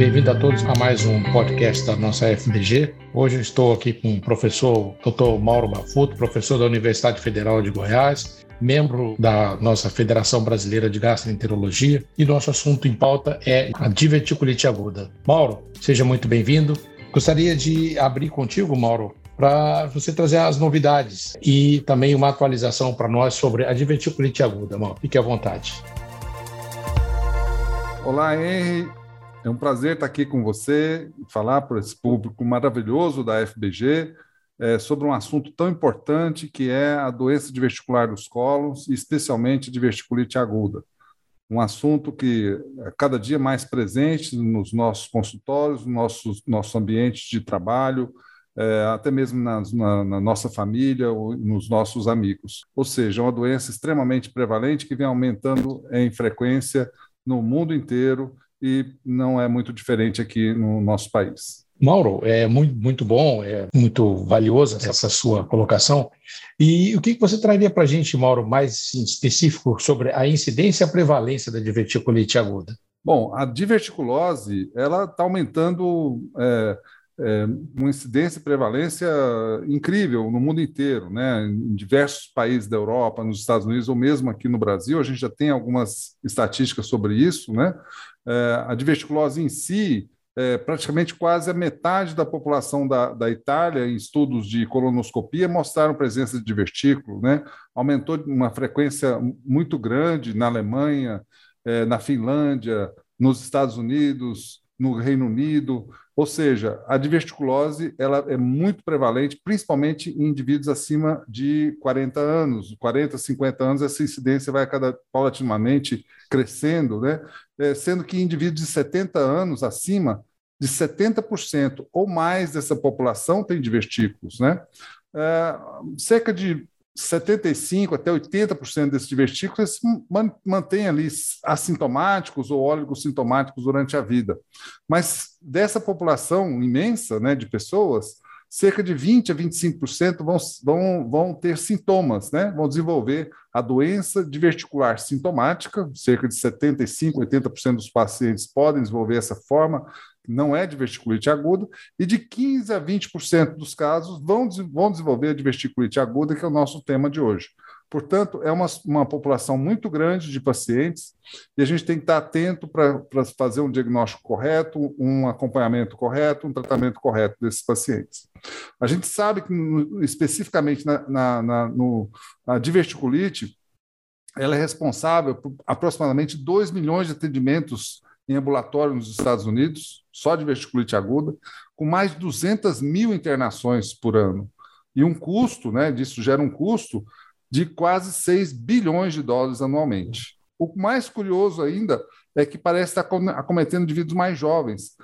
Bem-vindo a todos a mais um podcast da nossa FBG. Hoje estou aqui com o professor Dr. Mauro Bafuto, professor da Universidade Federal de Goiás, membro da nossa Federação Brasileira de Gastroenterologia, e nosso assunto em pauta é a diverticulite aguda. Mauro, seja muito bem-vindo. Gostaria de abrir contigo, Mauro, para você trazer as novidades e também uma atualização para nós sobre a diverticulite aguda. Mauro, fique à vontade. Olá, Henry. É um prazer estar aqui com você, falar para esse público maravilhoso da FBG é, sobre um assunto tão importante que é a doença diverticular dos cólons, especialmente de verticulite aguda. Um assunto que é cada dia mais presente nos nossos consultórios, nos nossos, nossos ambientes de trabalho, é, até mesmo na, na, na, nossa família ou nos nossos amigos. Ou seja, é uma doença extremamente prevalente que vem aumentando em frequência no mundo inteiro e não é muito diferente aqui no nosso país. Mauro, é muito, muito bom, é muito valiosa essa sua colocação. E o que você traria para a gente, Mauro, mais específico sobre a incidência e a prevalência da diverticulite aguda? Bom, a diverticulose ela está aumentando é, é, uma incidência e prevalência incrível no mundo inteiro, né? Em diversos países da Europa, nos Estados Unidos ou mesmo aqui no Brasil, a gente já tem algumas estatísticas sobre isso, né? É, a diverticulose em si, é, praticamente quase a metade da população da, da Itália, em estudos de colonoscopia, mostraram presença de divertículo, né? aumentou uma frequência muito grande na Alemanha, é, na Finlândia, nos Estados Unidos, no Reino Unido, ou seja, a diverticulose ela é muito prevalente, principalmente em indivíduos acima de 40 anos, 40, 50 anos, essa incidência vai cada paulatinamente crescendo, né? É, sendo que indivíduos de 70 anos acima, de 70% ou mais dessa população tem divertículos, né? É, cerca de 75% até 80% desses divertículos se mantêm ali assintomáticos ou oligossintomáticos durante a vida. Mas dessa população imensa né, de pessoas, cerca de 20% a 25% vão, vão, vão ter sintomas, né? vão desenvolver a doença diverticular sintomática, cerca de 75%, 80% dos pacientes podem desenvolver essa forma, não é diverticulite aguda, e de 15% a 20% dos casos vão, vão desenvolver a diverticulite aguda, que é o nosso tema de hoje. Portanto, é uma, uma população muito grande de pacientes e a gente tem que estar atento para fazer um diagnóstico correto, um acompanhamento correto, um tratamento correto desses pacientes. A gente sabe que, especificamente na, na, na no, diverticulite, ela é responsável por aproximadamente 2 milhões de atendimentos em ambulatório nos Estados Unidos, só de verticulite aguda, com mais de 200 mil internações por ano. E um custo, né, disso gera um custo de quase 6 bilhões de dólares anualmente. O mais curioso ainda é que parece estar acometendo indivíduos mais jovens.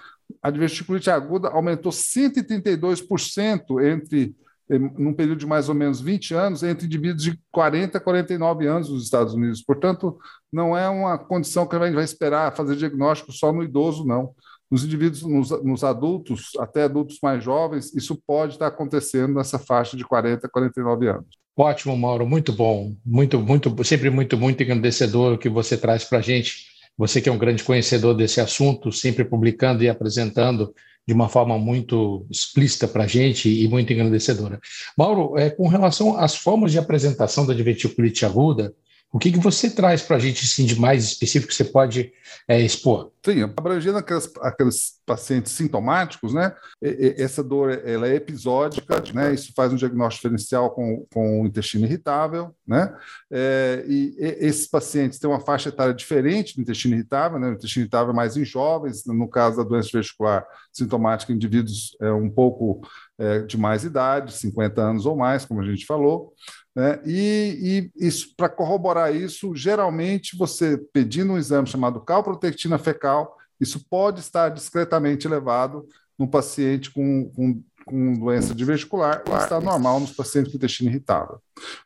A diverticulite aguda aumentou 132% entre num período de mais ou menos 20 anos, entre indivíduos de 40 a 49 anos nos Estados Unidos. Portanto, não é uma condição que a gente vai esperar fazer diagnóstico só no idoso, não. Nos indivíduos, nos, nos, adultos, até adultos mais jovens, isso pode estar acontecendo nessa faixa de 40 a 49 anos. Ótimo, Mauro, muito bom, muito, muito, sempre muito, muito engrandecedor o que você traz para a gente. Você que é um grande conhecedor desse assunto, sempre publicando e apresentando de uma forma muito explícita para a gente e muito engrandecedora. Mauro, é, com relação às formas de apresentação da diverticulite aguda, o que, que você traz para a gente assim, de mais específico que você pode é, expor? Sim, abrangendo aquelas, aqueles pacientes sintomáticos, né? Essa dor ela é episódica, né? Isso faz um diagnóstico diferencial com, com o intestino irritável, né? É, e, esses pacientes têm uma faixa etária diferente do intestino irritável, né? O intestino irritável é mais em jovens, no caso da doença vesicular sintomática, indivíduos é, um pouco é, de mais idade, 50 anos ou mais, como a gente falou. Né? E, e para corroborar isso, geralmente você pedindo um exame chamado calprotectina fecal, isso pode estar discretamente elevado no paciente com, com, com doença diverticular, está normal nos pacientes com intestino irritável.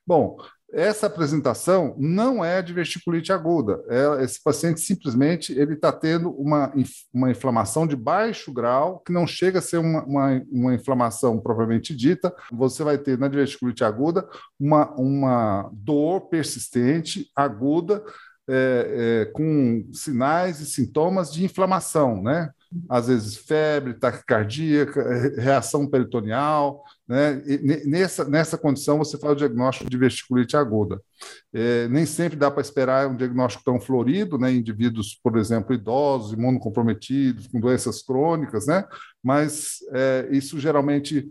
Bom, essa apresentação não é de verticulite aguda. É, esse paciente simplesmente ele está tendo uma, uma inflamação de baixo grau, que não chega a ser uma, uma, uma inflamação propriamente dita. Você vai ter na diverticulite aguda uma, uma dor persistente, aguda, é, é, com sinais e sintomas de inflamação, né? às vezes febre, taquicardia, reação peritoneal. Né? Nessa, nessa condição, você faz o diagnóstico de vesticulite aguda. É, nem sempre dá para esperar um diagnóstico tão florido, né? indivíduos, por exemplo, idosos, imunocomprometidos, com doenças crônicas, né? mas é, isso geralmente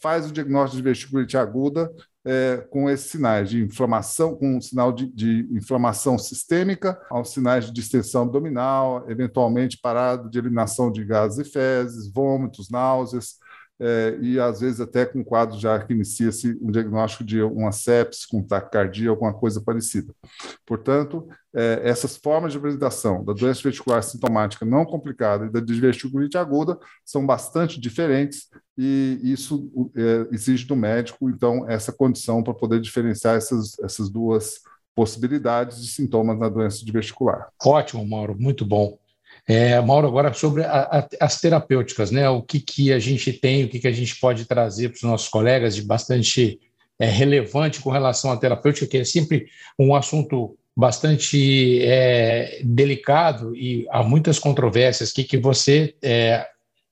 faz o diagnóstico de vesticulite aguda é, com esses sinais de inflamação, com um sinal de, de, inflamação sistêmica, aos sinais de distensão abdominal, eventualmente parada de eliminação de gases e fezes, vômitos, náuseas, é, e às vezes até com quadro já que inicia-se um diagnóstico de uma sepsis com taquicardia, alguma coisa parecida. Portanto, é, essas formas de apresentação da doença vestibular sintomática não complicada e da diverticulite aguda são bastante diferentes e isso é, exige do médico, então, essa condição para poder diferenciar essas, essas duas possibilidades de sintomas na doença diverticular. Ótimo, Mauro, muito bom. É, Mauro, agora sobre a, a, as terapêuticas, né? O que, que a gente tem, o que, que a gente pode trazer para os nossos colegas de bastante é, relevante com relação à terapêutica, que é sempre um assunto bastante é, delicado e há muitas controvérsias. O que, que você é,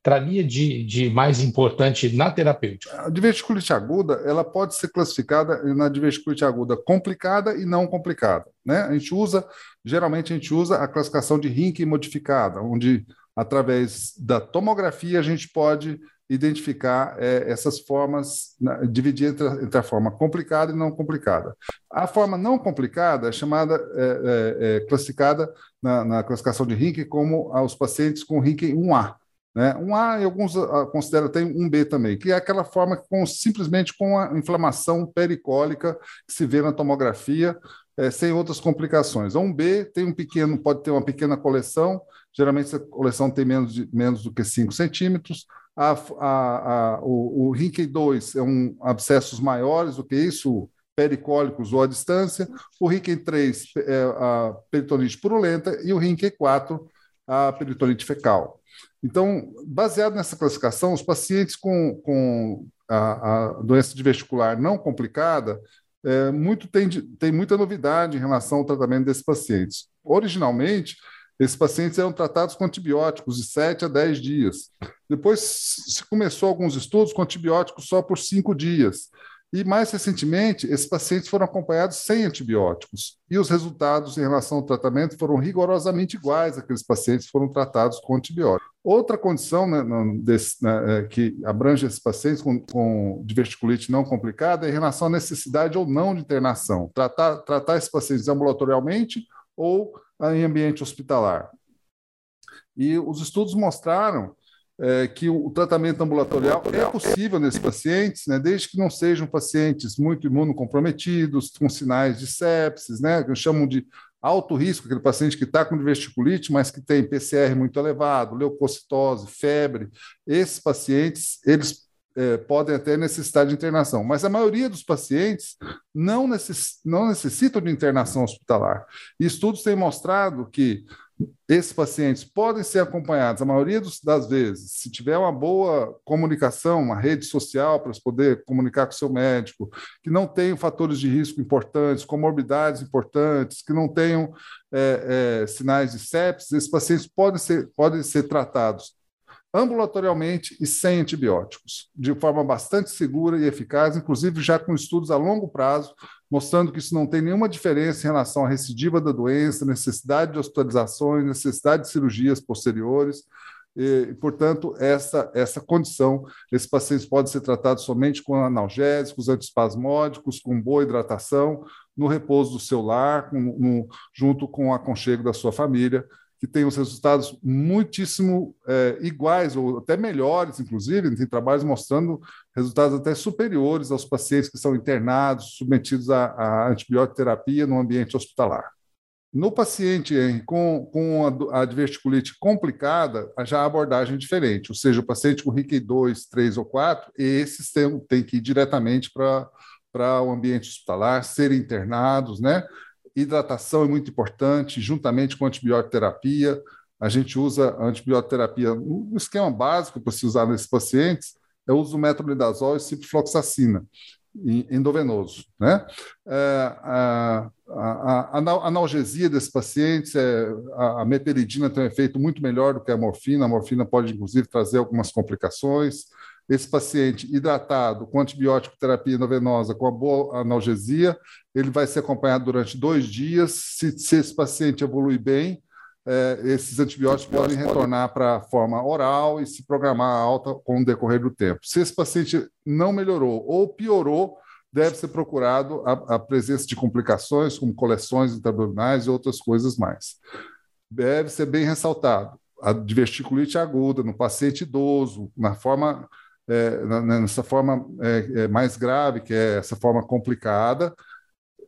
traria de, de mais importante na terapêutica? A diverticulite aguda ela pode ser classificada na diverticulite aguda complicada e não complicada. Né? A gente usa, geralmente a gente usa a classificação de Rinke modificada, onde através da tomografia a gente pode identificar é, essas formas, na, dividir entre a, entre a, forma complicada e não complicada. A forma não complicada é chamada, é, é, é classificada na, na, classificação de Rinke como os pacientes com Rinke 1A. Né? Um A, e alguns uh, consideram até um B também, que é aquela forma com, simplesmente com a inflamação pericólica que se vê na tomografia, é, sem outras complicações. Um B tem um pequeno, pode ter uma pequena coleção, geralmente essa coleção tem menos, de, menos do que 5 centímetros. A, a, a, o, o Rinke 2 é um abscessos maiores do que isso, pericólicos ou à distância. O Rinke 3 é a peritonite purulenta e o Rinke 4 a peritonite fecal. Então, baseado nessa classificação, os pacientes com, com a, a doença diverticular não complicada é, muito, tem, tem muita novidade em relação ao tratamento desses pacientes. Originalmente, esses pacientes eram tratados com antibióticos de 7 a 10 dias. Depois se começou alguns estudos com antibióticos só por 5 dias. E mais recentemente, esses pacientes foram acompanhados sem antibióticos. E os resultados em relação ao tratamento foram rigorosamente iguais àqueles pacientes que foram tratados com antibióticos. Outra condição né, desse, né, é, que abrange esses pacientes com, com diverticulite não complicada é em relação à necessidade ou não de internação. Tratar, tratar esses pacientes ambulatorialmente ou em ambiente hospitalar. E os estudos mostraram é, que o, tratamento ambulatorial é possível nesses pacientes, né, desde que não sejam pacientes muito imunocomprometidos, com sinais de sepsis, né, que chamam de alto risco, aquele paciente que está com diverticulite, mas que tem PCR muito elevado, leucocitose, febre. Esses pacientes, eles é, podem até necessitar de internação, mas a maioria dos pacientes não, necess, não necessitam de internação hospitalar. E estudos têm mostrado que esses pacientes podem ser acompanhados, a maioria das vezes, se tiver uma boa comunicação, uma rede social para poder comunicar com o seu médico, que não tenham fatores de risco importantes, comorbidades importantes, que não tenham é, é, sinais de sepsis, esses pacientes podem ser, podem ser tratados ambulatorialmente e sem antibióticos, de forma bastante segura e eficaz, inclusive já com estudos a longo prazo, mostrando que isso não tem nenhuma diferença em relação à recidiva da doença, necessidade de hospitalizações, necessidade de cirurgias posteriores. E, portanto, essa, essa condição, esses pacientes podem ser tratados somente com analgésicos, antiespasmódicos, com boa hidratação, no repouso do seu lar, com, no, junto com o aconchego da sua família, que tem os resultados muitíssimo é, iguais, ou até melhores, inclusive, tem trabalhos mostrando resultados até superiores aos pacientes que são internados, submetidos à, antibiótico terapia no ambiente hospitalar. No paciente com, com a, diverticulite complicada, já a abordagem é diferente, ou seja, o paciente com RIC 2, 3 ou 4, esses têm, têm que ir diretamente para o ambiente hospitalar, serem internados, né? Hidratação é muito importante, juntamente com antibiótico-terapia. A gente usa a antibiótico-terapia, um esquema básico para se usar nesses pacientes é o uso do metronidazol e ciprofloxacina endovenoso. Né? É, a, a, analgesia desses pacientes, é, a, a meperidina tem um efeito muito melhor do que a morfina. A morfina pode, inclusive, trazer algumas complicações. Esse paciente hidratado com antibiótico terapia endovenosa com a boa analgesia, ele vai ser acompanhado durante dois dias. Se, se esse paciente evolui bem, é, esses antibióticos podem retornar para a forma oral e se programar alta com o decorrer do tempo. Se esse paciente não melhorou ou piorou, deve ser procurado a, a presença de complicações, como coleções intraabdominais e outras coisas mais. Deve ser bem ressaltado a diverticulite aguda no paciente idoso, na forma é, nessa forma é, é, mais grave, que é essa forma complicada,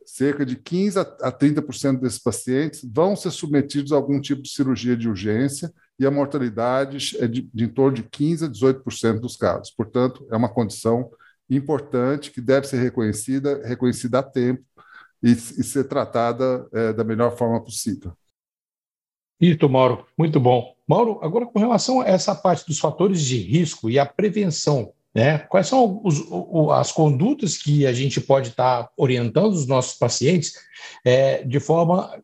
cerca de 15 a 30% desses pacientes vão ser submetidos a algum tipo de cirurgia de urgência e a mortalidade é de, de em torno de 15 a 18% dos casos. Portanto, é uma condição importante que deve ser reconhecida, reconhecida a tempo e, e ser tratada é, da melhor forma possível. Isso, Mauro, muito bom. Mauro, agora com relação a essa parte dos fatores de risco e a prevenção, né? Quais são os, as condutas que a gente pode estar tá orientando os nossos pacientes é, de forma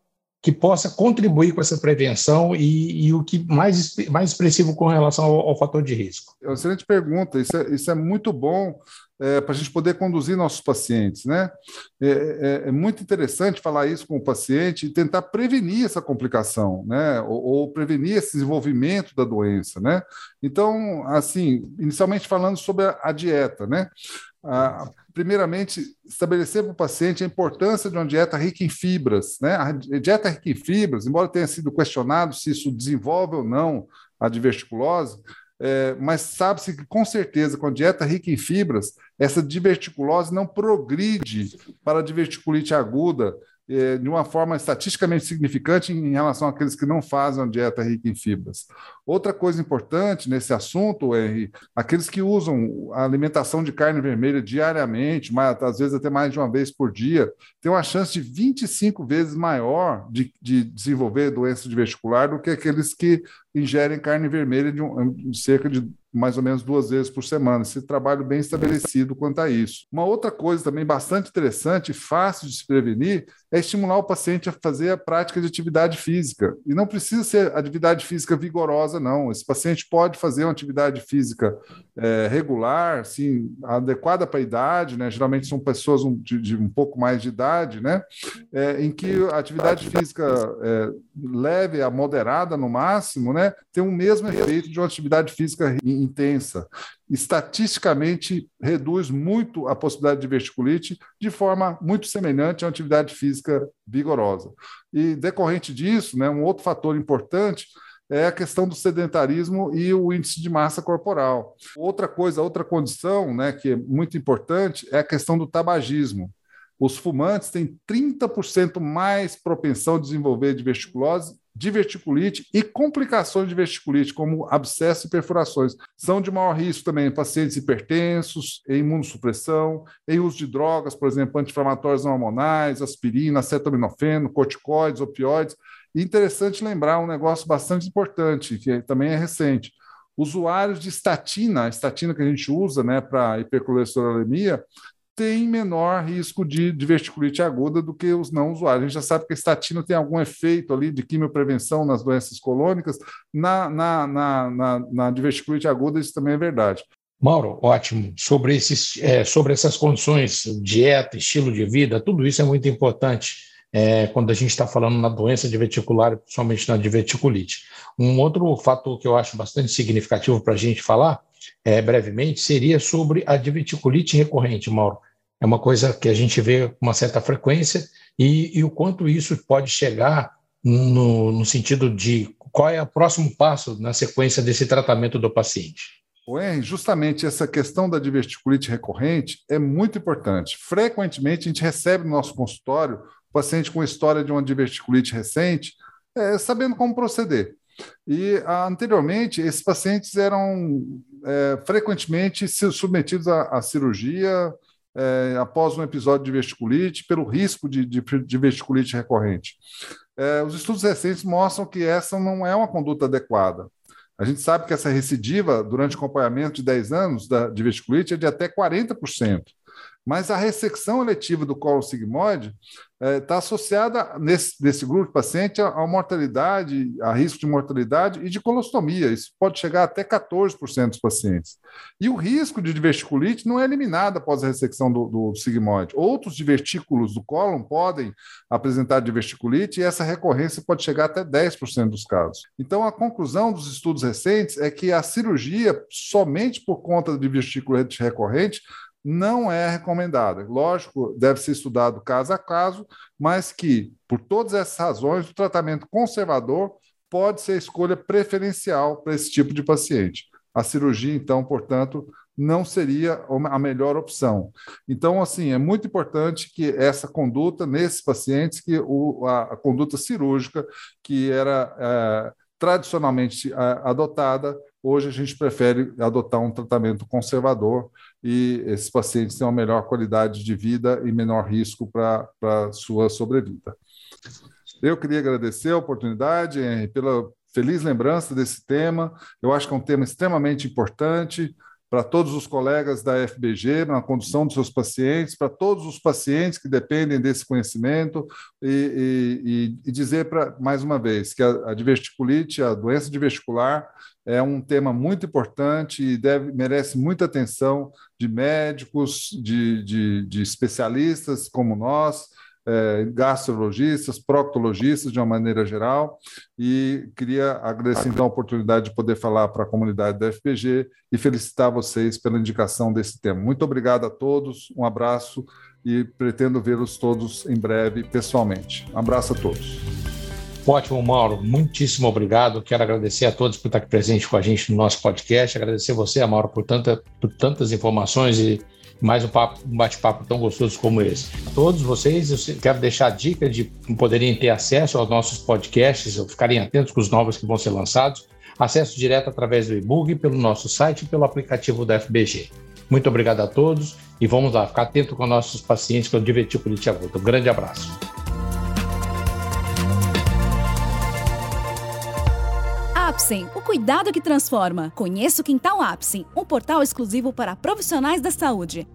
que possa contribuir com essa prevenção e, e o que mais, mais expressivo com relação ao, ao fator de risco? É excelente pergunta, isso é, isso é muito bom é, para a gente poder conduzir nossos pacientes. Né? É, é, é, muito interessante falar isso com o paciente e tentar prevenir essa complicação, né? ou, ou, prevenir esse desenvolvimento da doença. Né? Então, assim, inicialmente falando sobre a, a dieta, né? Ah, primeiramente, estabelecer para o paciente a importância de uma dieta rica em fibras. Né? A dieta rica em fibras, embora tenha sido questionado se isso desenvolve ou não a diverticulose, é, mas sabe-se que, com certeza, com a dieta rica em fibras, essa diverticulose não progride para a diverticulite aguda de uma forma estatisticamente significante em relação àqueles que não fazem uma dieta rica em fibras. Outra coisa importante nesse assunto, Henry, aqueles que usam a alimentação de carne vermelha diariamente, mas, às vezes até mais de uma vez por dia, têm uma chance de 25 vezes maior de, de desenvolver doença diverticular do que aqueles que ingerem carne vermelha de, um, de cerca de mais ou menos duas vezes por semana. Esse trabalho bem estabelecido quanto a isso. Uma outra coisa também bastante interessante e fácil de se prevenir é estimular o paciente a fazer a prática de atividade física. E não precisa ser atividade física vigorosa, não. Esse paciente pode fazer uma atividade física é, regular, assim, adequada para a idade, né? Geralmente são pessoas de, de, um pouco mais de idade, né? É, em que a atividade física é, leve a moderada no máximo, né? Tem o mesmo efeito de uma atividade física intensa. Estatisticamente, reduz muito a possibilidade de verticulite de forma muito semelhante uma atividade física vigorosa. E decorrente disso, né, um outro fator importante é a questão do sedentarismo e o índice de massa corporal. Outra coisa, outra condição né, que é muito importante é a questão do tabagismo. Os fumantes têm 30% mais propensão a desenvolver diverticulose diverticulite e complicações de verticulite, como abscesso e perfurações. São de maior risco também pacientes hipertensos, em imunossupressão, em uso de drogas, por exemplo, anti-inflamatórios não hormonais, aspirina, acetaminofeno, corticoides, opioides. E interessante lembrar um negócio bastante importante, que também é recente. Usuários de estatina, a estatina que a gente usa né, para hipercolesterolemia, tem menor risco de diverticulite aguda do que os não usuários. A gente já sabe que a estatina tem algum efeito ali de quimioprevenção nas doenças colônicas. Na, na, na, na, na diverticulite aguda, isso também é verdade. Mauro, ótimo. Sobre, esses, é, sobre essas condições, dieta, estilo de vida, tudo isso é muito importante é, quando a gente está falando na doença diverticular, principalmente na diverticulite. Um outro fator que eu acho bastante significativo para a gente falar é, brevemente, seria sobre a diverticulite recorrente, Mauro. É uma coisa que a gente vê com uma certa frequência e, e o quanto isso pode chegar no, no, sentido de qual é o próximo passo na sequência desse tratamento do paciente. O Henry, justamente essa questão da diverticulite recorrente é muito importante. Frequentemente a gente recebe no nosso consultório paciente com história de uma diverticulite recente, é, sabendo como proceder. E anteriormente, esses pacientes eram é, frequentemente submetidos à, à cirurgia é, após um episódio de vesticulite, pelo risco de, de, de vesticulite recorrente. É, os estudos recentes mostram que essa não é uma conduta adequada. A gente sabe que essa recidiva, durante acompanhamento de 10 anos da, de vesticulite, é de até 40%. Mas a ressecção eletiva do colo sigmoide está é, associada nesse, nesse grupo de paciente a, a, mortalidade, a risco de mortalidade e de colostomia. Isso pode chegar até 14% dos pacientes. E o risco de diverticulite não é eliminado após a ressecção do, do sigmoide. Outros divertículos do cólon podem apresentar diverticulite e essa recorrência pode chegar até 10% dos casos. Então, a conclusão dos estudos recentes é que a cirurgia, somente por conta de diverticulite recorrente, não é recomendada. Lógico, deve ser estudado caso a caso, mas que, por todas essas razões, o tratamento conservador pode ser a escolha preferencial para esse tipo de paciente. A cirurgia, então, portanto, não seria a melhor opção. Então, assim, é muito importante que essa conduta nesses pacientes, que o, a, a, conduta cirúrgica, que era é, tradicionalmente é, adotada, hoje a gente prefere adotar um tratamento conservador e esses pacientes têm uma melhor qualidade de vida e menor risco para a sua sobrevida. Eu queria agradecer a oportunidade, Henry, pela feliz lembrança desse tema. Eu acho que é um tema extremamente importante para todos os colegas da FBG, na condução dos seus pacientes, para todos os pacientes que dependem desse conhecimento, e, e, e dizer, para mais uma vez, que a, a diverticulite, a doença diverticular, é um tema muito importante e deve, merece muita atenção de médicos, de, de, de especialistas como nós, é, gastrologistas, proctologistas de uma maneira geral, e queria agradecer então a oportunidade de poder falar para a comunidade da FPG e felicitar vocês pela indicação desse tema. Muito obrigado a todos, um abraço e pretendo vê-los todos em breve pessoalmente. Um abraço a todos. Ótimo, Mauro. Muitíssimo obrigado. Quero agradecer a todos por estar aqui presente com a gente no nosso podcast. Agradecer você, Mauro, por, tanta, por tantas informações e mais um, um bate-papo tão gostoso como esse. A todos vocês, eu quero deixar a dica de poderem ter acesso aos nossos podcasts, ficarem atentos com os novos que vão ser lançados. Acesso direto através do e-book, pelo nosso site e pelo aplicativo da FBG. Muito obrigado a todos e vamos lá, ficar atento com nossos pacientes com diverticulite aguda. Um grande abraço. Apsen, o cuidado que transforma. Conheça o Quintal Apsen, um portal exclusivo para profissionais da saúde.